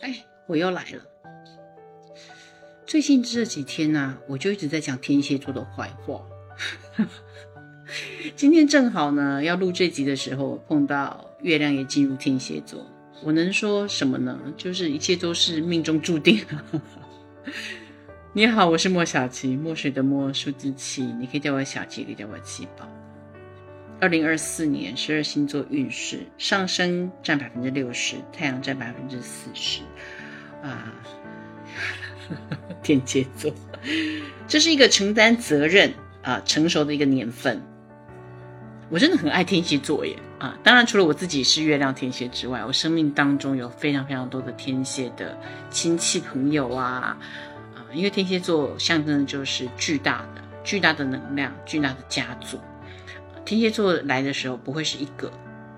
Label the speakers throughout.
Speaker 1: 哎，我又来了。最近这几天呢，我就一直在讲天蝎座的坏话。今天正好呢，要录这集的时候，碰到月亮也进入天蝎座。我能说什么呢？就是一切都是命中注定。你好，我是莫小琪，墨水的墨，数字七，你可以叫我小琪，可以叫我七宝。二零二四年十二星座运势，上升占百分之六十，太阳占百分之四十。啊，天蝎座，这是一个承担责任啊、成熟的一个年份。我真的很爱天蝎座耶啊！当然，除了我自己是月亮天蝎之外，我生命当中有非常非常多的天蝎的亲戚朋友啊啊！因为天蝎座象征的就是巨大的、巨大的能量、巨大的家族。天蝎座来的时候不会是一个，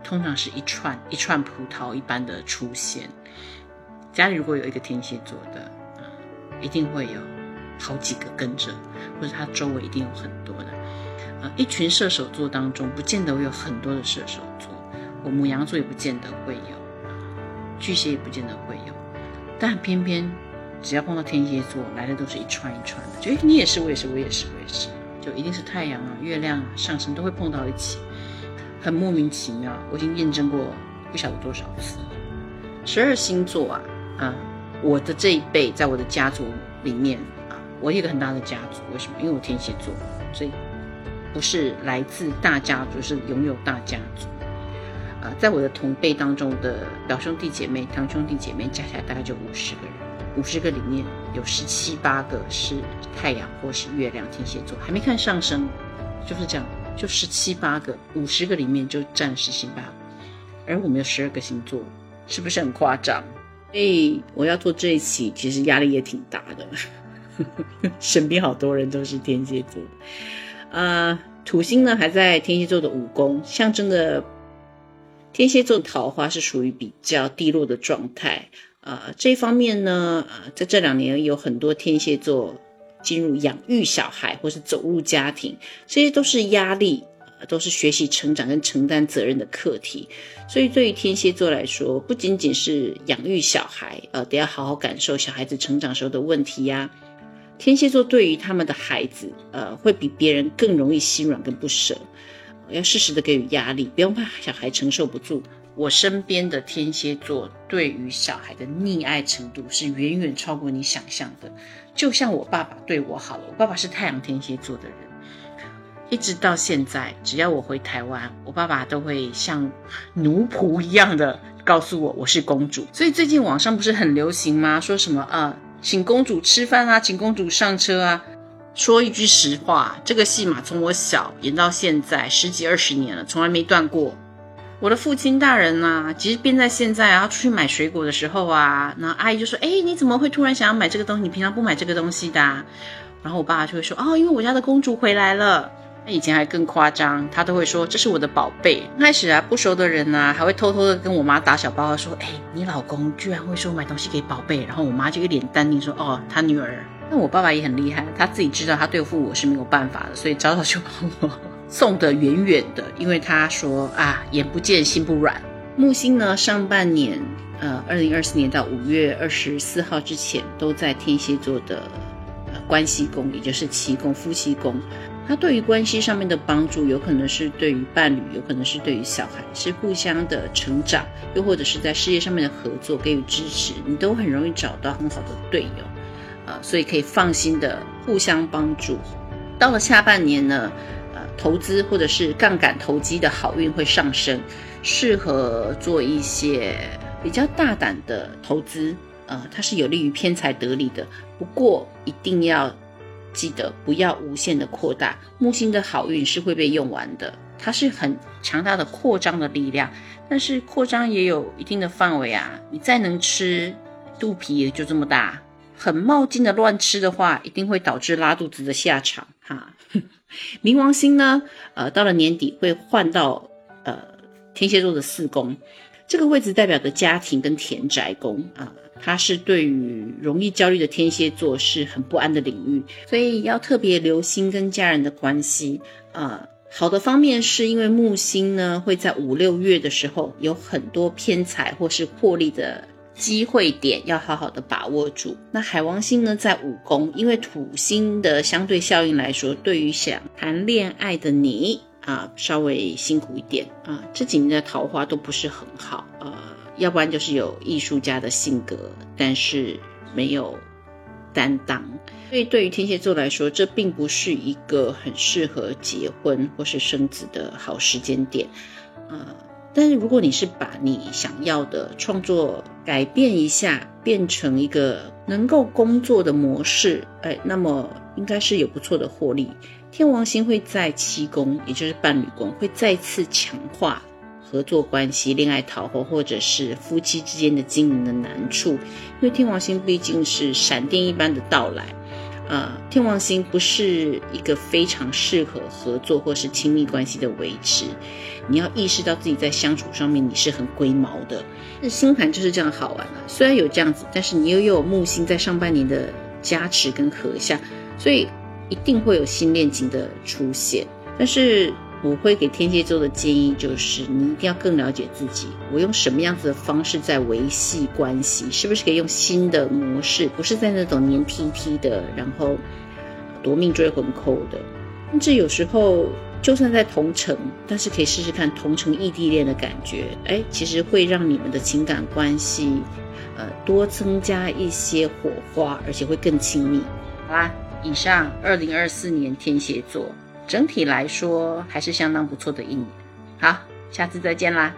Speaker 1: 通常是一串一串葡萄一般的出现。家里如果有一个天蝎座的，啊，一定会有好几个跟着，或者他周围一定有很多的。呃，一群射手座当中，不见得会有很多的射手座，我母羊座也不见得会有，巨蟹也不见得会有，但偏偏只要碰到天蝎座，来的都是一串一串的，就诶你也是，我也是，我也是，我也是，就一定是太阳啊、月亮啊、上升都会碰到一起，很莫名其妙。我已经验证过不晓得多少次。十二星座啊，啊，我的这一辈在我的家族里面啊，我一个很大的家族，为什么？因为我天蝎座，所以。不是来自大家族，是拥有大家族。啊，在我的同辈当中的表兄弟姐妹、堂兄弟姐妹加起来大概就五十个人，五十个里面有十七八个是太阳或是月亮天蝎座，还没看上升，就是这样，就十七八个，五十个里面就占十七八，而我们有十二个星座，是不是很夸张？所以我要做这一期，其实压力也挺大的，身边好多人都是天蝎座。呃，土星呢还在天蝎座的五宫，象征的天蝎座桃花是属于比较低落的状态。呃，这方面呢，呃，在这两年有很多天蝎座进入养育小孩或是走入家庭，这些都是压力，都是学习成长跟承担责任的课题。所以对于天蝎座来说，不仅仅是养育小孩，呃，得要好好感受小孩子成长时候的问题呀。天蝎座对于他们的孩子，呃，会比别人更容易心软跟不舍，要适时的给予压力，不用怕小孩承受不住。我身边的天蝎座对于小孩的溺爱程度是远远超过你想象的。就像我爸爸对我好了，我爸爸是太阳天蝎座的人，一直到现在，只要我回台湾，我爸爸都会像奴仆一样的告诉我我是公主。所以最近网上不是很流行吗？说什么啊？请公主吃饭啊，请公主上车啊。说一句实话，这个戏码从我小演到现在十几二十年了，从来没断过。我的父亲大人呐，其实便在现在啊，出去买水果的时候啊，那阿姨就说：“哎，你怎么会突然想要买这个东西？你平常不买这个东西的。”然后我爸爸就会说：“哦，因为我家的公主回来了。”那以前还更夸张，他都会说：“这是我的宝贝。”开始啊，不熟的人呐，还会偷偷的跟我妈打小报告说：“哎，你老公居然会说买东西给宝贝。”然后我妈就一脸淡定说：“哦，他女儿。”那我爸爸也很厉害，他自己知道他对付我是没有办法的，所以早早就把我送得远远的，因为他说啊，眼不见心不软。木星呢，上半年，呃，二零二四年到五月二十四号之前，都在天蝎座的呃关系宫，也就是七宫夫妻宫。他对于关系上面的帮助，有可能是对于伴侣，有可能是对于小孩，是互相的成长，又或者是在事业上面的合作给予支持，你都很容易找到很好的队友。呃，所以可以放心的互相帮助。到了下半年呢，投资或者是杠杆投机的好运会上升，适合做一些比较大胆的投资。呃，它是有利于偏财得利的。不过一定要记得不要无限的扩大。木星的好运是会被用完的，它是很强大的扩张的力量，但是扩张也有一定的范围啊。你再能吃，肚皮也就这么大。很冒进的乱吃的话，一定会导致拉肚子的下场哈。冥王星呢，呃，到了年底会换到呃天蝎座的四宫，这个位置代表的家庭跟田宅宫啊，它是对于容易焦虑的天蝎座是很不安的领域，所以要特别留心跟家人的关系啊。好的方面是因为木星呢会在五六月的时候有很多偏财或是获利的。机会点要好好的把握住。那海王星呢，在五宫，因为土星的相对效应来说，对于想谈恋爱的你啊，稍微辛苦一点啊。这几年的桃花都不是很好啊，要不然就是有艺术家的性格，但是没有担当。所以对于天蝎座来说，这并不是一个很适合结婚或是生子的好时间点啊。但是如果你是把你想要的创作改变一下，变成一个能够工作的模式，哎，那么应该是有不错的获利。天王星会在七宫，也就是伴侣宫，会再次强化合作关系、恋爱桃花或者是夫妻之间的经营的难处，因为天王星毕竟是闪电一般的到来。啊，天王星不是一个非常适合合作或是亲密关系的维持。你要意识到自己在相处上面你是很龟毛的。那星盘就是这样好玩啊，虽然有这样子，但是你又又有木星在上半年的加持跟合下，所以一定会有新恋情的出现。但是。我会给天蝎座的建议就是，你一定要更了解自己。我用什么样子的方式在维系关系？是不是可以用新的模式？不是在那种黏 T T 的，然后夺命追魂扣的。甚至有时候，就算在同城，但是可以试试看同城异地恋的感觉。哎，其实会让你们的情感关系，呃，多增加一些火花，而且会更亲密。好啦，以上二零二四年天蝎座。整体来说还是相当不错的一年，好，下次再见啦。